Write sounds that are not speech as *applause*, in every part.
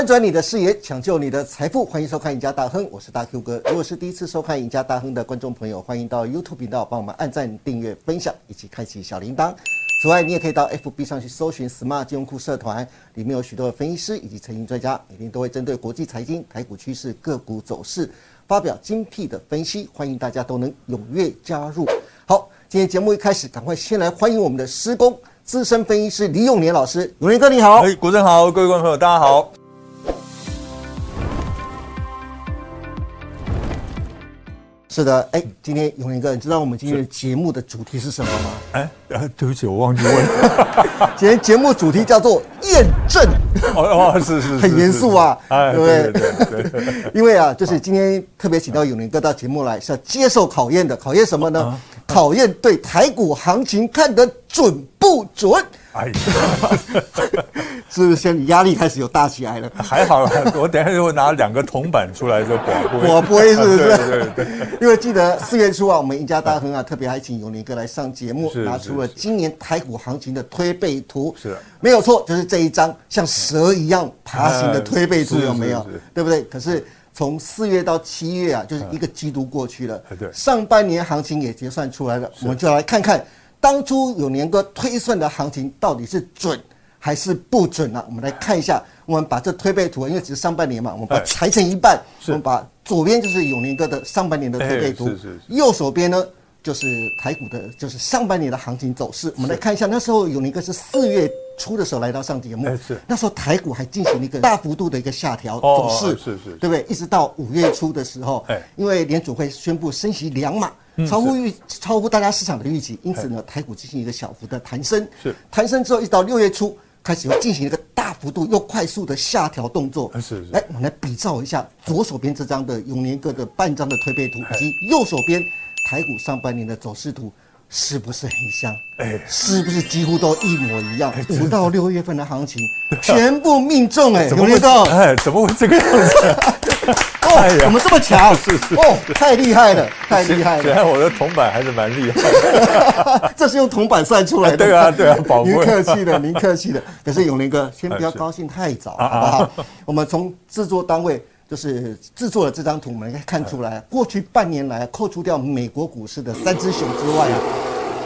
翻转你的视野，抢救你的财富，欢迎收看《赢家大亨》，我是大 Q 哥。如果是第一次收看《赢家大亨》的观众朋友，欢迎到 YouTube 频道帮我们按赞、订阅、分享，以及开启小铃铛。此外，你也可以到 FB 上去搜寻 “Smart 金融库社团”，里面有许多的分析师以及财经专家，每天都会针对国际财经、台股趋势、个股走势发表精辟的分析，欢迎大家都能踊跃加入。好，今天节目一开始，赶快先来欢迎我们的施工资深分析师李永年老师，永年哥你好。哎，股神好，各位观众朋友大家好。是的，哎，今天永年哥，你知道我们今天的节目的主题是什么吗？哎，呃，对不起，我忘记问。*laughs* 今天节目主题叫做验证。哦哦，是是，很严肃啊，哎，对对对。*laughs* 因为啊，就是今天特别请到永年哥到节目来，是要接受考验的。考验什么呢？考验对台股行情看得准不准。哎呀，*laughs* 是不是现在压力开始有大起来了？还好啦，我等下就会拿两个铜板出来就广播。广播是不是？对对对。因为记得四月初啊，我们赢家大亨啊，特别还请永年哥来上节目，拿出了今年台股行情的推背图。是，没有错，就是这一张像蛇一样爬行的推背图，有没有？对不对？可是从四月到七月啊，就是一个季度过去了。对。上半年行情也结算出来了，我们就来看看。当初永年哥推算的行情到底是准还是不准呢？我们来看一下，我们把这推背图，因为只是上半年嘛，我们把它裁成一半，我们把左边就是永年哥的上半年的推背图，右手边呢就是台股的，就是上半年的行情走势。我们来看一下，那时候永年哥是四月初的时候来到上节目，那时候台股还进行了一个 *laughs* 大幅度的一个下调走势，是是，对不对？一直到五月初的时候，因为联储会宣布升息两码。超乎预超乎大家市场的预期，因此呢，台股进行一个小幅的弹升。是弹升之后，一直到六月初开始又进行一个大幅度又快速的下调动作。是是。来，我们来比照一下左手边这张的永年哥的半张的推背图，以及右手边台股上半年的走势图。是不是很像？哎，是不是几乎都一模一样？五到六月份的行情全部命中哎，永年哥，哎，怎么会这个样子？*laughs* 哦，怎么这么巧？是是哦，太厉害了，*laughs* 太厉害了！原来我的铜板还是蛮厉害的。*laughs* 这是用铜板算出来的。对啊，对啊，宝您客气了，您客气了。可是永林哥，先不要高兴太早，好不好？我们从制作单位。就是制作了这张图，我们可以看出来，过去半年来，扣除掉美国股市的三只熊之外啊，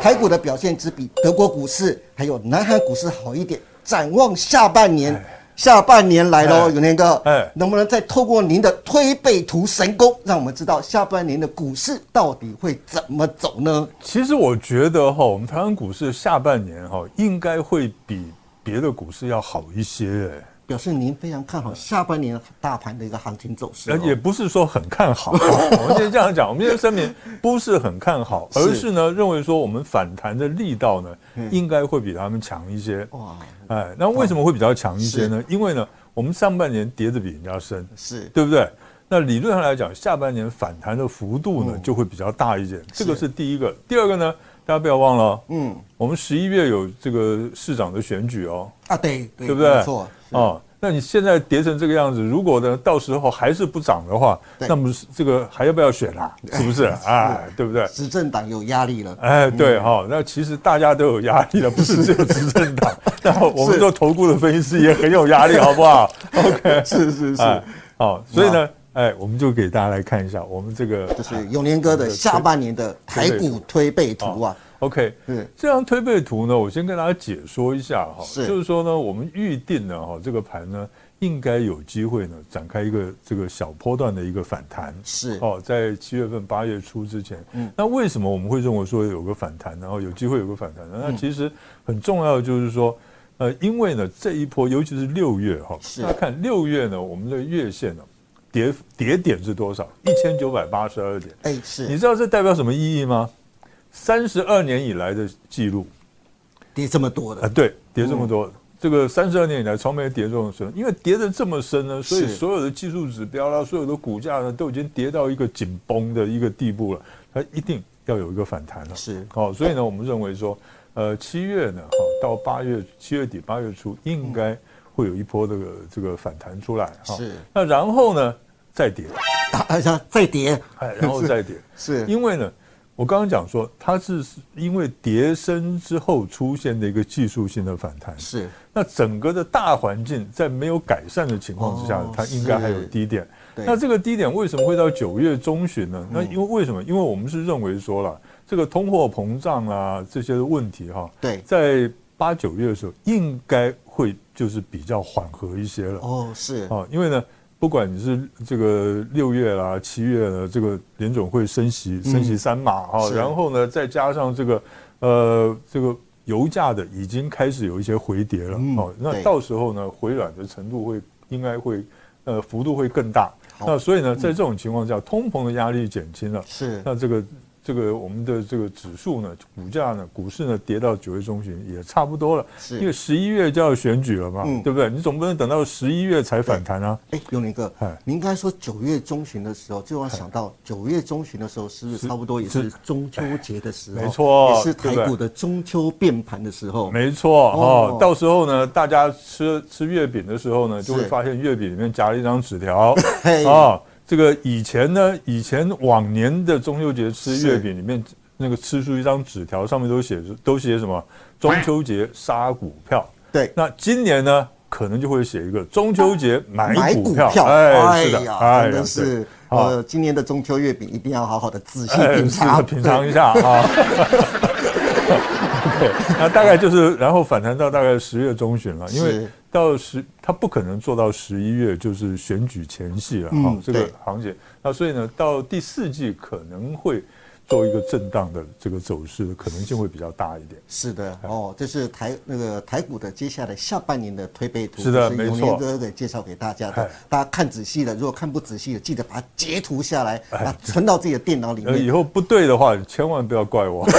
台股的表现只比德国股市还有南韩股市好一点。展望下半年，下半年来喽，永年哥，哎，能不能再透过您的推背图神功，让我们知道下半年的股市到底会怎么走呢？其实我觉得哈，我们台湾股市下半年哈，应该会比别的股市要好一些哎。表示您非常看好下半年大盘的一个行情走势，也不是说很看好。*laughs* 我们先这样讲，我们先声明不是很看好，*laughs* 而是呢认为说我们反弹的力道呢应该会比他们强一些。哇，哎，那为什么会比较强一些呢？因为呢我们上半年跌的比人家深，是对不对？那理论上来讲，下半年反弹的幅度呢就会比较大一点。这个是第一个。第二个呢，大家不要忘了，嗯，我们十一月有这个市长的选举哦。啊，对，对不对？没错。哦，那你现在跌成这个样子，如果呢到时候还是不涨的话，那么这个还要不要选啊？是不是 *laughs* 啊？对不对？执政党有压力了。哎，对哈，那其实大家都有压力了，*laughs* 不是只有执政党。那我们做投顾的分析师也很有压力，*laughs* 好不好？OK，是是是。好，所以呢，哎，我们就给大家来看一下我们这个，就是永年哥的下半年的台股推背图啊。OK，嗯，这张推背图呢，我先跟大家解说一下哈，就是说呢，我们预定呢，哈，这个盘呢，应该有机会呢，展开一个这个小波段的一个反弹，是。哦，在七月份八月初之前，嗯，那为什么我们会认为说有个反弹，然后有机会有个反弹呢？那其实很重要的就是说，呃，因为呢，这一波尤其是六月哈，大家看六月呢，我们的月线呢，跌跌点是多少？一千九百八十二点，哎，是，你知道这代表什么意义吗？三十二年以来的记录，跌这么多的。啊？对，跌这么多，这个三十二年以来从没跌这么深，因为跌的这么深呢，所以所有的技术指标啦，所有的股价呢，都已经跌到一个紧绷的一个地步了，它一定要有一个反弹了。是，好，所以呢，我们认为说，呃，七月呢，哈到八月七月底八月初，应该会有一波这个这个反弹出来哈。是，那然后呢，再跌，啊，*laughs* 再跌，哎，然后再跌，*laughs* 是。因为呢。我刚刚讲说，它是因为跌升之后出现的一个技术性的反弹。是。那整个的大环境在没有改善的情况之下，它应该还有低点。那这个低点为什么会到九月中旬呢？那因为为什么？因为我们是认为说了，这个通货膨胀啊这些的问题哈，对，在八九月的时候应该会就是比较缓和一些了。哦，是。啊，因为呢。不管你是这个六月啦、七月呢，这个联总会升息，升息三码哈，然后呢，再加上这个呃，这个油价的已经开始有一些回跌了，哦，那到时候呢，回软的程度会应该会呃幅度会更大，那所以呢，在这种情况下，通膨的压力减轻了，是。那这个。这个我们的这个指数呢，股价呢，股市呢跌到九月中旬也差不多了，是因为十一月就要选举了嘛，对不对？你总不能等到十一月才反弹啊！哎，永林哥，您刚才说九月中旬的时候，就要想到九月中旬的时候，是不是差不多也是中秋节的时候？没错，也是台股的中秋变盘的时候。没错哦，到时候呢，大家吃吃月饼的时候呢，就会发现月饼里面夹了一张纸条 *laughs* 啊。这个以前呢，以前往年的中秋节吃月饼里面，那个吃出一张纸条，上面都写着都写什么？中秋节杀股票。对，那今年呢，可能就会写一个中秋节买股票。哎，是的，真的是。呃，今年的中秋月饼一定要好好的仔细品尝，品尝一下啊。对，*laughs* 那大概就是，然后反弹到大概十月中旬了，因为。到十，他不可能做到十一月，就是选举前夕了哈。这个行情，那所以呢，到第四季可能会做一个震荡的这个走势的可能性会比较大一点。是的，哦，这是台那个台股的接下来下半年的推背图。是的，没错。哥给介绍给大家的，大家看仔细了，如果看不仔细的，记得把它截图下来，把存到自己的电脑里面。以后不对的话，千万不要怪我。*laughs*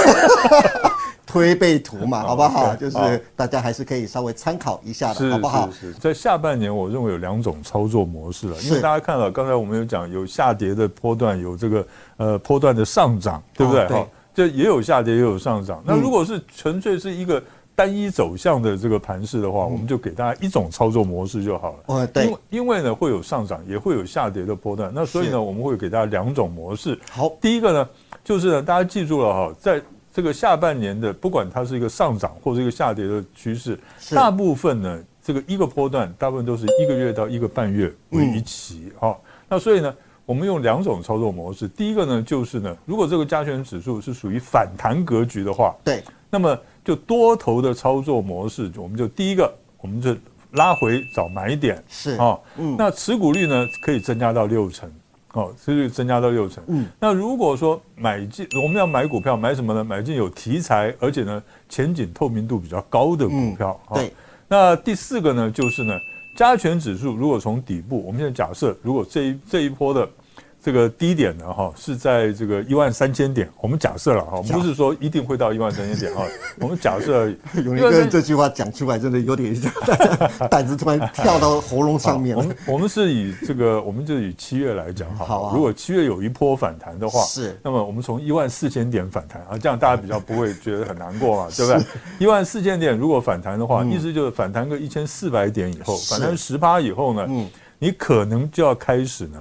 推背图嘛，好不好？就是大家还是可以稍微参考一下的，好不好？在下半年，我认为有两种操作模式了，因为大家看了，刚才我们有讲有下跌的波段，有这个呃波段的上涨，对不对？哈，这也有下跌，也有上涨。那如果是纯粹是一个单一走向的这个盘势的话，我们就给大家一种操作模式就好了。哦，对，因为呢会有上涨，也会有下跌的波段，那所以呢我们会给大家两种模式。好，第一个呢就是呢大家记住了哈，在这个下半年的，不管它是一个上涨或者一个下跌的趋势，大部分呢，这个一个波段，大部分都是一个月到一个半月为一期啊。那所以呢，我们用两种操作模式。第一个呢，就是呢，如果这个加权指数是属于反弹格局的话，对，那么就多头的操作模式，我们就第一个，我们就拉回找买点，是啊，嗯，那持股率呢可以增加到六成。哦，持续增加到六成。嗯，那如果说买进，我们要买股票，买什么呢？买进有题材，而且呢前景透明度比较高的股票。对。那第四个呢，就是呢加权指数，如果从底部，我们现在假设，如果这一这一波的。这个低点呢，哈，是在这个一万三千点。我们假设了哈，不是说一定会到一万三千点哈。*laughs* 我们假设，*laughs* 永一哥这句话讲出来，真的有点 *laughs* 胆子突然跳到喉咙上面了。我们我们是以这个，我们就以七月来讲哈。如果七月有一波反弹的话，是。那么我们从一万四千点反弹啊，这样大家比较不会觉得很难过嘛，对不对？一万四千点如果反弹的话，意思就是反弹个一千四百点以后，反弹十趴以后呢，嗯，你可能就要开始呢。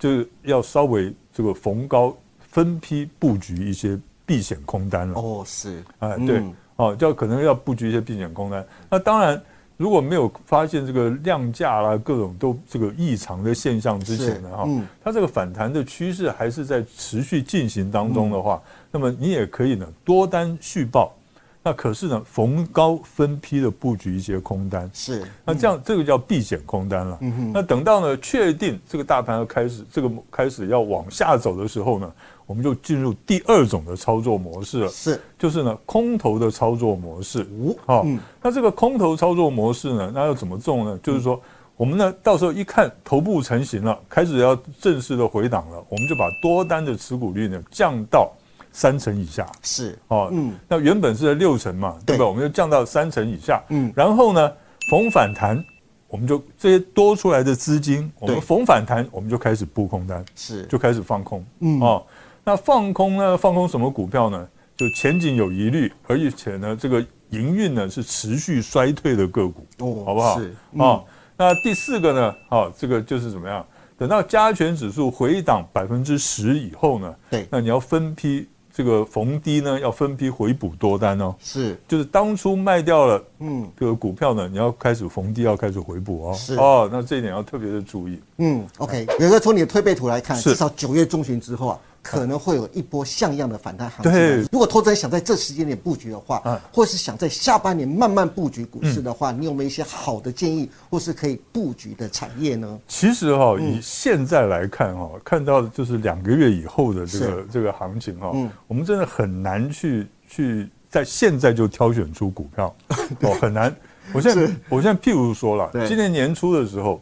就是要稍微这个逢高分批布局一些避险空单了。哦，是，哎，对，哦，就可能要布局一些避险空单。那当然，如果没有发现这个量价啦各种都这个异常的现象之前呢，哈，它这个反弹的趋势还是在持续进行当中的话，那么你也可以呢多单续报。那可是呢，逢高分批的布局一些空单，是那这样这个叫避险空单了。那等到呢确定这个大盘要开始这个开始要往下走的时候呢，我们就进入第二种的操作模式了。是，就是呢空头的操作模式。好，那这个空头操作模式呢，那要怎么做呢？就是说，我们呢到时候一看头部成型了，开始要正式的回档了，我们就把多单的持股率呢降到。三成以下是哦，嗯，那原本是在六成嘛，对吧？我们就降到三成以下，嗯，然后呢，逢反弹，我们就这些多出来的资金，我们逢反弹，我们就开始布空单，是，就开始放空，嗯哦，那放空呢？放空什么股票呢？就前景有疑虑，而且呢，这个营运呢是持续衰退的个股，哦，好不好？是啊，那第四个呢？好，这个就是怎么样？等到加权指数回档百分之十以后呢？对，那你要分批。这个逢低呢要分批回补多单哦，是，就是当初卖掉了，嗯，这个股票呢，你要开始逢低要开始回补哦，是。哦，那这一点要特别的注意。嗯，OK，有一个从你的推背图来看，至少九月中旬之后啊。可能会有一波像样的反弹行情。对。如果投资人想在这时间点布局的话，嗯或是想在下半年慢慢布局股市的话，你有没有一些好的建议，或是可以布局的产业呢？其实哈、嗯。以现在来看哈、看到的就是两个月以后的这个是。这个行情哈、嗯。我们真的很难去去在现在就挑选出股票。*laughs* 哦，很难。我现在我现在譬如说了，今年年初的时候，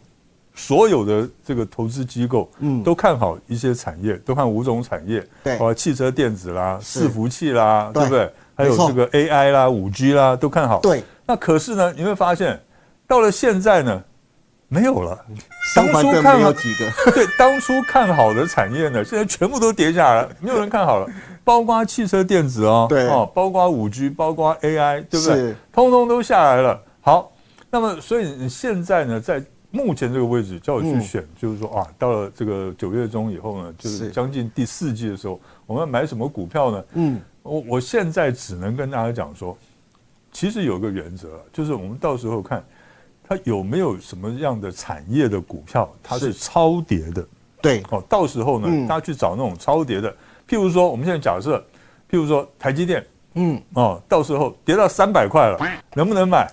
所有的这个投资机构嗯都看好一些产业，都看五种产业，对啊，汽车电子啦、伺服器啦，对对不对？还有这个 AI 啦、五 G 啦，都看好。对，那可是呢，你会发现到了现在呢，没有了。当初看好几个，*laughs* 对，当初看好的产业呢，现在全部都跌下来了，没有人看好了，包括汽车电子哦，对哦，包括五 G，包括 AI，对不对是？通通都下来了。好，那么所以你现在呢，在目前这个位置叫我去嗯。选，就是说啊，到了这个九月中以后呢，就是是。将近第四季的时候，我们要买什么股票呢？嗯，我我现在只能跟大家讲说，其实有个原则，就是我们到时候看它有没有什么样的产业的股票，它是。是超跌的。对，哦，到时候呢，嗯。大家去找那种超跌的，譬如说，我们现在假设，譬如说台积电，嗯，哦，到时候跌到三百块了，能不能买？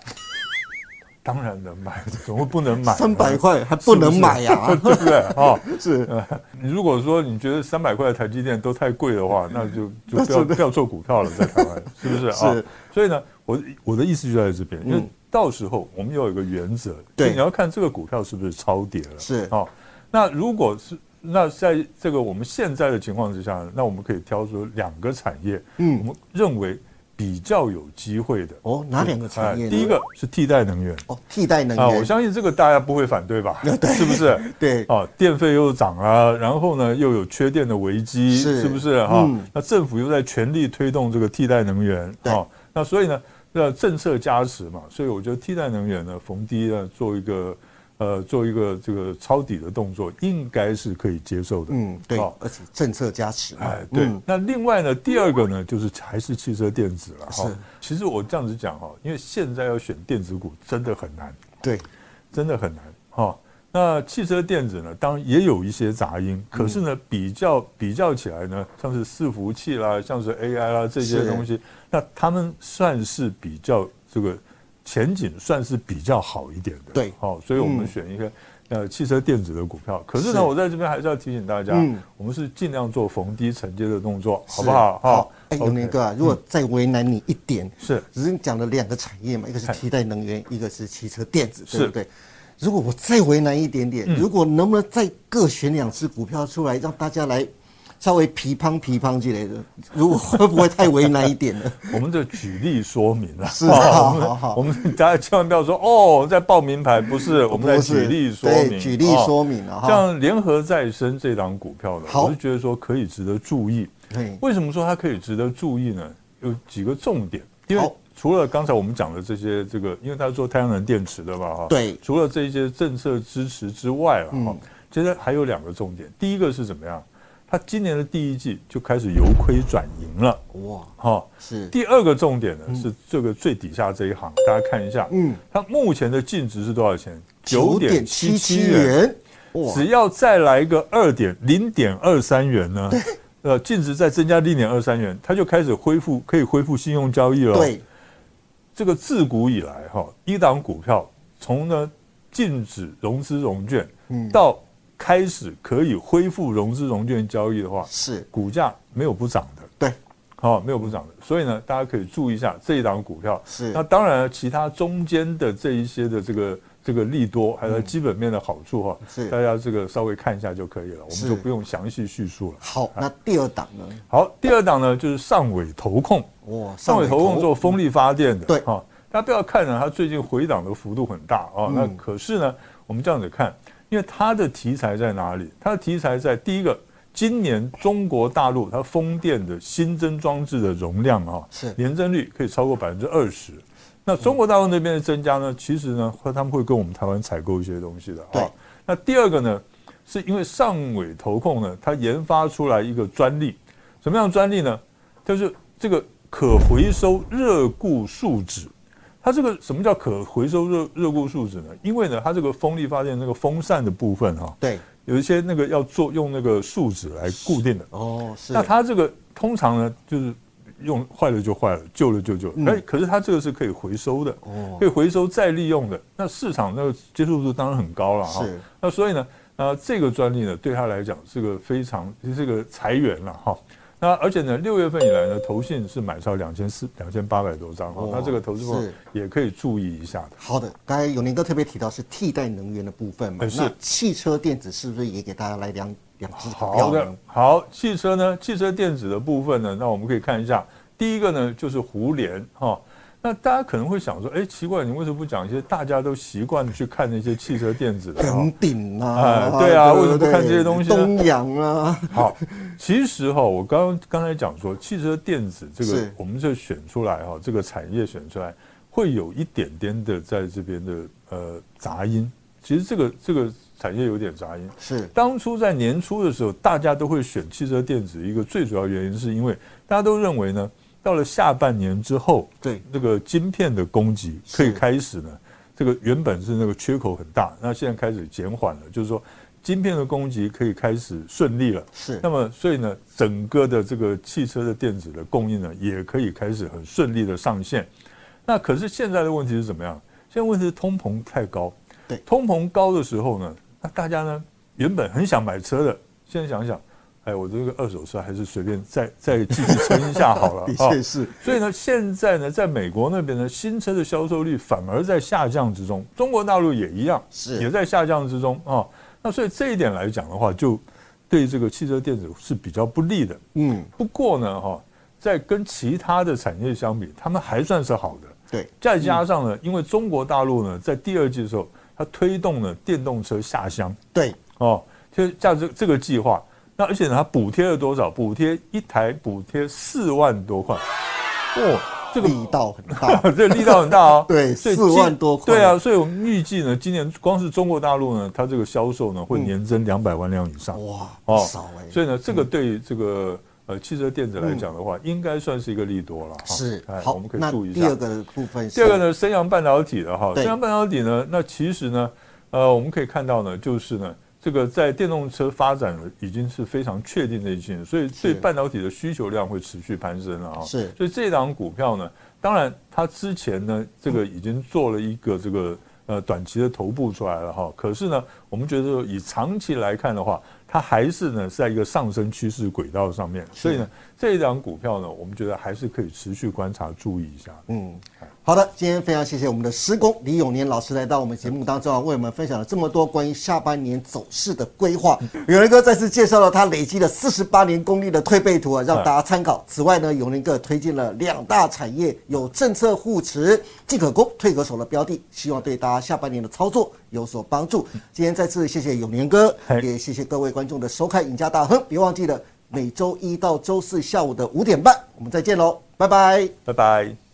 当然能买，怎么会不能买？三百块还不能买呀、*laughs* 对不对？*laughs* 哦，是，呃，你如果说你觉得三百块的台积电都太贵的话，那就就不要不要做股票了，在台湾，*laughs* 是不是？啊？是所以呢，我我的意思就在这边，因为嗯到时候我们要有一个原则，对。就你要看这个股票是不是超跌了，是。哦。那如果是那在这个我们现在的情况之下，那我们可以挑出两个产业，嗯。我们认为比较有机会的。哦，哪两个产业？哎第一个是替代能源哦，替代能源啊，源，我相信这个大家不会反对吧？*laughs* 是不是？*laughs* 对，哦，电费又涨了，然后呢又有缺电的危机，是不是哈、嗯那政府又在全力推动这个替代能源，对哦，那所以呢，那政策加持嘛，所以我觉得替代能源呢，逢低呢做一个呃做一个这个抄底的动作，应该是可以接受的。嗯，对哦，而且政策加持嘛，哎，对。嗯那另外呢，第二个呢，就是还是汽车电子了哈是。其实我这样子讲哈，因为现在要选电子股真的很难。对，真的很难哈、那汽车电子呢，当然也有一些杂音，可是呢，比较比较起来呢，像是伺服器啦，像是 AI 啦这些是东西，那他们算是比较这个前景算是比较好一点的。对。好、所以我们嗯。选一个、呃汽车电子的股票。可是是。呢，我在这边还是要提醒大家，嗯。我们是尽量做逢低承接的动作，好不好？好，永年哥啊，如果再为难你一点，是。只是你讲了两个产业嘛，一个是嗨替代能源，一个是汽车电子，对是不对？如果我再为难一点点，嗯。如果能不能再各选两只股票出来，让大家来稍微皮胖皮胖之类的，如果会不会太为难一点呢？*laughs* 我们就举例说明啊，是啊 *laughs* 好我们好好我们大家千万不要说哦，在报名牌，不是，我们在举例说对明，举例哦说明了哈。像联合再生这档股票呢，我是觉得说可以值得注意。嘿为什么说它可以值得注意呢？有几个重点，因为除了刚才我们讲的这些，这个因为它是做太阳能电池的嘛，哈，对除了这些政策支持之外了，哈嗯，其实还有两个重点。第一个是怎么样？它今年的第一季就开始由亏转盈了，哇，哈。是。第二个重点呢是这个最底下这一行，大家看一下，嗯，它目前的净值是多少钱？九点七七元，只要再来一个二点零点二三元呢，呃，净值再增加零点二三元，它就开始恢复，可以恢复信用交易了。，对，这个自古以来哈，一档股票从呢禁止融资融券嗯，到开始可以恢复融资融券交易的话，是，股价没有不涨的。对，好、没有不涨的。所以呢，大家可以注意一下这一档股票。是。那当然，其他中间的这一些的这个这个利多，还有基本面的好处哈、嗯是。大家这个稍微看一下就可以了，我们就不用详细叙述了。好，那第二档呢？好，第二档呢就是上尾投控，哇，上尾投控做风力发电的，对。哈、大家不要看呢，它最近回档的幅度很大啊、那嗯可是呢，我们这样子看，因为它的题材在哪里？它的题材在第一个，今年中国大陆它风电的新增装置的容量啊，是年增率可以超过百分之二十。那中国大陆那边的增加呢，其实呢，和他们会跟我们台湾采购一些东西的对啊。那第二个呢，是因为上尾投控呢，它研发出来一个专利，什么样的专利呢？就是这个可回收热固树脂。它这个什么叫可回收热热固树脂呢？因为呢，它这个风力发电那个风扇的部分哈，对，有一些那个要做用那个树脂来固定的。哦，是。那它这个通常呢，就是用坏了就坏了，旧了就旧。哎，可是它这个是可以回收的，哦，可以回收再利用的。那市场那个接受度当然很高了哈。是。那所以呢，呃，这个专利呢，对他来讲是个非常是个财源了哈。那而且呢，六月份以来呢，投信是买超两千四两千八百多张哈。那这个投资方也可以注意一下的。好的，刚才永年哥特别提到是替代能源的部分嘛，那汽车电子是不是也给大家来两两只好的，好，汽车呢，汽车电子的部分呢，那我们可以看一下，第一个呢就是胡联哈。那大家可能会想说，哎，奇怪，你为什么不讲一些大家都习惯去看那些汽车电子的？恒鼎啊，对啊，为什么不看这些东西？东阳啊，好，其实哈，我刚刚刚才讲说，汽车电子这个，我们这选出来哈，这个产业选出来，会有一点点的在这边的呃杂音。其实这个这个产业有点杂音。是，当初在年初的时候，大家都会选汽车电子，一个最主要原因是因为大家都认为呢。到了下半年之后，对这个晶片的供给可以开始呢。这个原本是那个缺口很大，那现在开始减缓了，就是说晶片的供给可以开始顺利了。是，那么所以呢，整个的这个汽车的电子的供应呢，也可以开始很顺利的上线。那可是现在的问题是怎么样？现在问题是通膨太高。对，通膨高的时候呢，那大家呢原本很想买车的，现在想想。哎，我这个二手车还是随便再再继续撑一下好了。*laughs* 的确是。所以呢，现在呢，在美国那边呢，新车的销售率反而在下降之中。中国大陆也一样，是也在下降之中啊。那所以这一点来讲的话，就对这个汽车电子是比较不利的。嗯。不过呢，哈，在跟其他的产业相比，他们还算是好的。对。再加上呢，因为中国大陆呢，在第二季的时候，它推动了电动车下乡。对。哦，就价这这个计划。那而且呢，它补贴了多少？补贴一台补贴四万多块，哦，这个力道很大，*laughs* 这力道很大哦。*laughs* 对，四万多块。对啊，所以我们预计呢，今年光是中国大陆呢，它这个销售呢会年增两百万辆以上。哇，哦，少哎。所以呢，这个对这个呃汽车电子来讲的话，应该算是一个利多了。是，好，我们可以注意一下。第二个部分，第二个呢，升阳半导体的哈，升阳半导体呢，那其实呢，呃，我们可以看到呢，就是呢。这个在电动车发展已经是非常确定的一件，所以对半导体的需求量会持续攀升了啊。是，所以这档股票呢，当然它之前呢，这个已经做了一个这个呃短期的头部出来了哈。可是呢，我们觉得以长期来看的话，它还是呢在一个上升趋势轨道上面。所以呢，这一档股票呢，我们觉得还是可以持续观察、注意一下。嗯。好的，今天非常谢谢我们的施工李永年老师来到我们节目当中啊，为我们分享了这么多关于下半年走势的规划。*laughs* 永年哥再次介绍了他累积了四十八年功力的推背图啊，让大家参考。此外呢，永年哥推荐了两大产业有政策护持、进可攻、退可守的标的，希望对大家下半年的操作有所帮助。今天再次谢谢永年哥，也谢谢各位观众的收看《赢家大亨》，别忘记了每周一到周四下午的五点半，我们再见喽，拜拜，拜拜。